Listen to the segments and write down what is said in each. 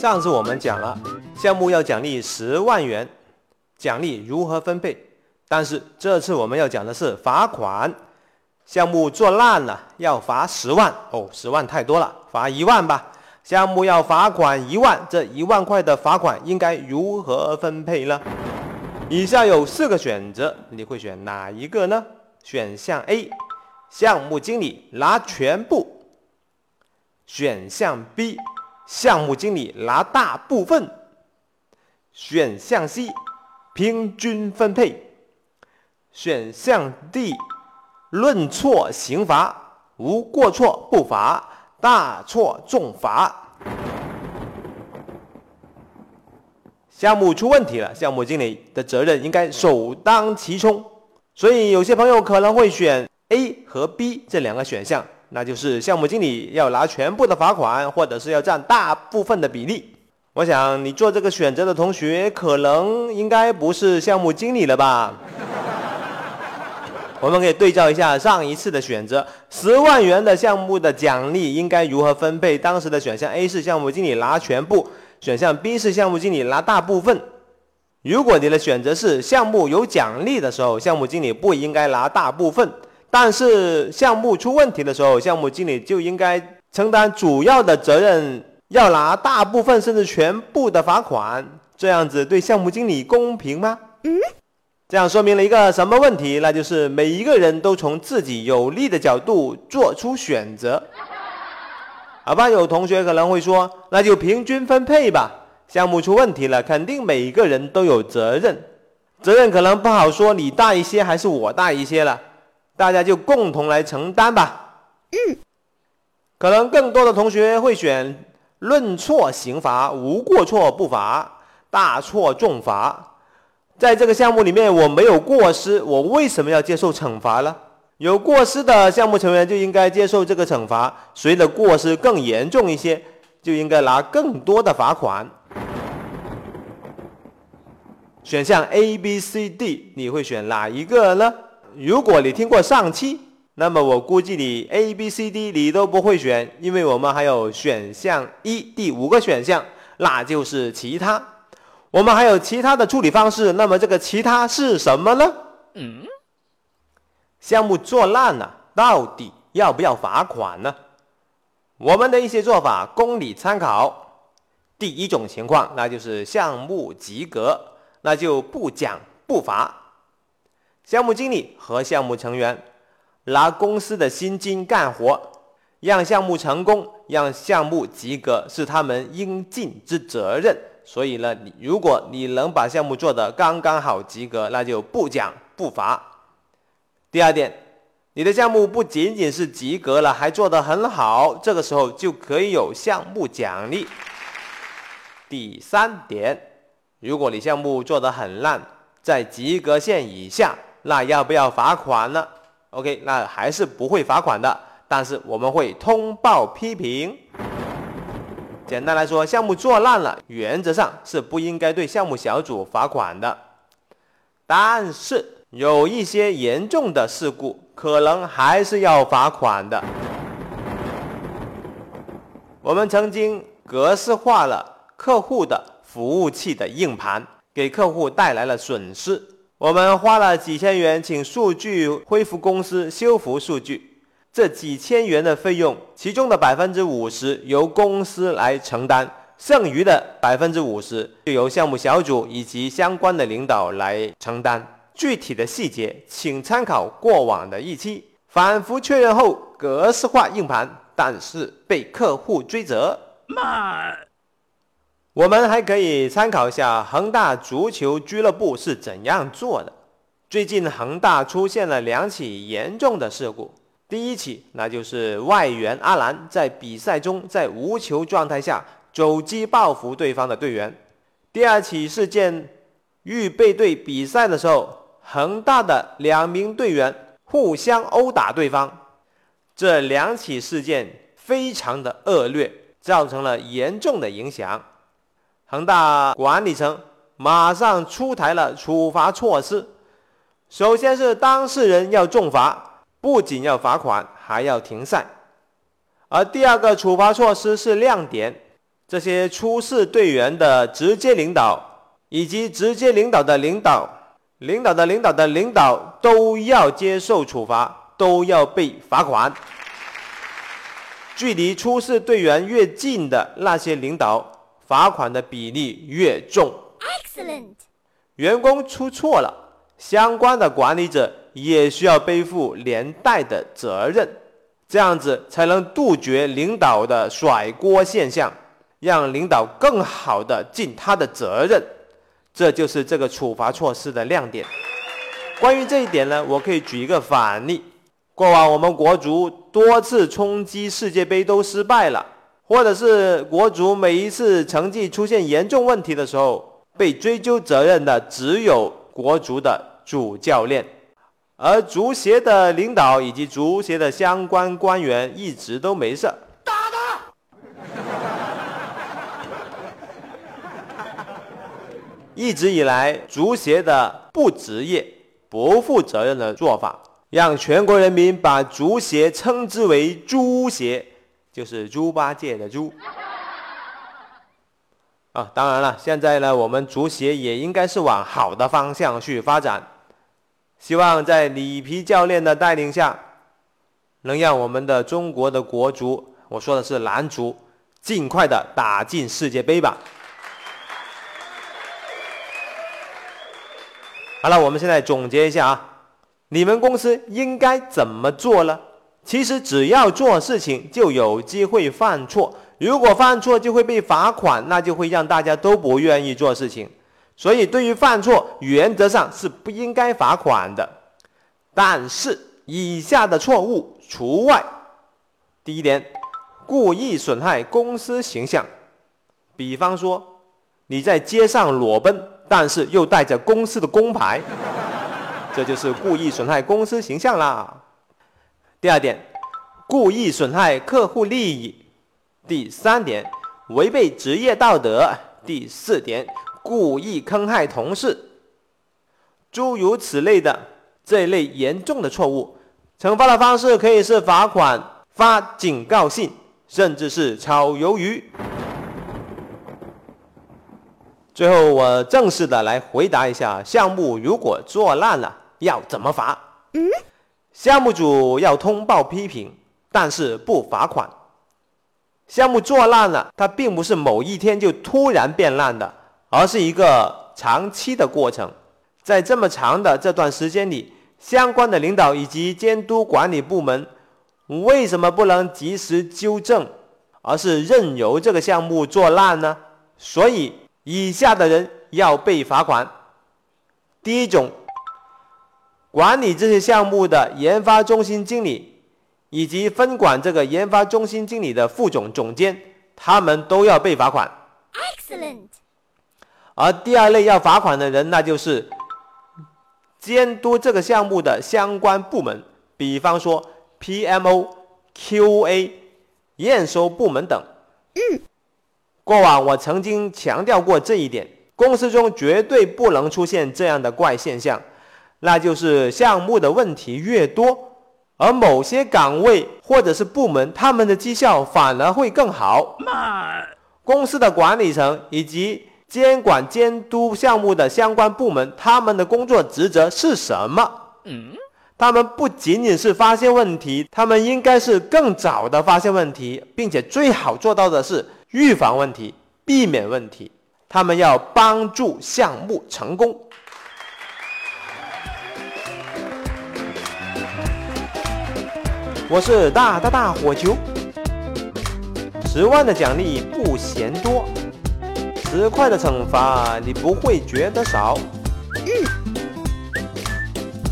上次我们讲了项目要奖励十万元，奖励如何分配？但是这次我们要讲的是罚款，项目做烂了要罚十万哦，十万太多了，罚一万吧。项目要罚款一万，这一万块的罚款应该如何分配呢？以下有四个选择，你会选哪一个呢？选项 A，项目经理拿全部；选项 B，项目经理拿大部分；选项 C，平均分配。选项 D，论错刑罚，无过错不罚，大错重罚。项目出问题了，项目经理的责任应该首当其冲。所以有些朋友可能会选 A 和 B 这两个选项，那就是项目经理要拿全部的罚款，或者是要占大部分的比例。我想你做这个选择的同学，可能应该不是项目经理了吧？我们可以对照一下上一次的选择，十万元的项目的奖励应该如何分配？当时的选项 A 是项目经理拿全部，选项 B 是项目经理拿大部分。如果你的选择是项目有奖励的时候，项目经理不应该拿大部分；但是项目出问题的时候，项目经理就应该承担主要的责任，要拿大部分甚至全部的罚款。这样子对项目经理公平吗？嗯。这样说明了一个什么问题？那就是每一个人都从自己有利的角度做出选择。好吧，有同学可能会说，那就平均分配吧。项目出问题了，肯定每一个人都有责任，责任可能不好说，你大一些还是我大一些了，大家就共同来承担吧。嗯，可能更多的同学会选论错刑罚，无过错不罚，大错重罚。在这个项目里面，我没有过失，我为什么要接受惩罚呢？有过失的项目成员就应该接受这个惩罚，谁的过失更严重一些，就应该拿更多的罚款。选项 A、B、C、D，你会选哪一个呢？如果你听过上期，那么我估计你 A、B、C、D 你都不会选，因为我们还有选项一第五个选项，那就是其他。我们还有其他的处理方式，那么这个其他是什么呢？嗯，项目做烂了，到底要不要罚款呢？我们的一些做法供你参考。第一种情况，那就是项目及格，那就不奖不罚。项目经理和项目成员拿公司的薪金干活，让项目成功，让项目及格，是他们应尽之责任。所以呢，你如果你能把项目做得刚刚好及格，那就不奖不罚。第二点，你的项目不仅仅是及格了，还做得很好，这个时候就可以有项目奖励。第三点，如果你项目做得很烂，在及格线以下，那要不要罚款呢？OK，那还是不会罚款的，但是我们会通报批评。简单来说，项目做烂了，原则上是不应该对项目小组罚款的。但是有一些严重的事故，可能还是要罚款的。我们曾经格式化了客户的服务器的硬盘，给客户带来了损失。我们花了几千元请数据恢复公司修复数据。这几千元的费用，其中的百分之五十由公司来承担，剩余的百分之五十就由项目小组以及相关的领导来承担。具体的细节，请参考过往的一期。反复确认后，格式化硬盘，但是被客户追责。慢。我们还可以参考一下恒大足球俱乐部是怎样做的。最近恒大出现了两起严重的事故。第一起，那就是外援阿兰在比赛中在无球状态下肘击报复对方的队员。第二起事件，预备队比赛的时候，恒大的两名队员互相殴打对方。这两起事件非常的恶劣，造成了严重的影响。恒大管理层马上出台了处罚措施，首先是当事人要重罚。不仅要罚款，还要停赛。而第二个处罚措施是亮点，这些出事队员的直接领导以及直接领导的领导、领导的领导的领导都要接受处罚，都要被罚款。距离出事队员越近的那些领导，罚款的比例越重。Excellent。员工出错了，相关的管理者也需要背负连带的责任，这样子才能杜绝领导的甩锅现象，让领导更好的尽他的责任。这就是这个处罚措施的亮点。关于这一点呢，我可以举一个反例。过往我们国足多次冲击世界杯都失败了，或者是国足每一次成绩出现严重问题的时候，被追究责任的只有国足的主教练，而足协的领导以及足协的相关官员一直都没事。打他！一直以来，足协的不职业、不负责任的做法。让全国人民把足协称之为“猪协”，就是猪八戒的猪。啊，当然了，现在呢，我们足协也应该是往好的方向去发展。希望在里皮教练的带领下，能让我们的中国的国足，我说的是男足，尽快的打进世界杯吧。好了，我们现在总结一下啊。你们公司应该怎么做呢？其实只要做事情就有机会犯错，如果犯错就会被罚款，那就会让大家都不愿意做事情。所以对于犯错，原则上是不应该罚款的。但是以下的错误除外。第一点，故意损害公司形象，比方说你在街上裸奔，但是又带着公司的工牌。这就是故意损害公司形象啦。第二点，故意损害客户利益。第三点，违背职业道德。第四点，故意坑害同事。诸如此类的这一类严重的错误，惩罚的方式可以是罚款、发警告信，甚至是炒鱿鱼。最后，我正式的来回答一下：项目如果做烂了。要怎么罚？项目组要通报批评，但是不罚款。项目做烂了，它并不是某一天就突然变烂的，而是一个长期的过程。在这么长的这段时间里，相关的领导以及监督管理部门为什么不能及时纠正，而是任由这个项目做烂呢？所以，以下的人要被罚款。第一种。管理这些项目的研发中心经理，以及分管这个研发中心经理的副总总监，他们都要被罚款。Excellent。而第二类要罚款的人，那就是监督这个项目的相关部门，比方说 PMO、QA、验收部门等。嗯。过往我曾经强调过这一点，公司中绝对不能出现这样的怪现象。那就是项目的问题越多，而某些岗位或者是部门，他们的绩效反而会更好。公司的管理层以及监管监督项目的相关部门，他们的工作职责是什么？嗯，他们不仅仅是发现问题，他们应该是更早的发现问题，并且最好做到的是预防问题、避免问题。他们要帮助项目成功。我是大大大火球，十万的奖励不嫌多，十块的惩罚你不会觉得少。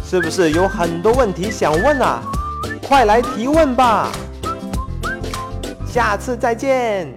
是不是有很多问题想问啊？快来提问吧，下次再见。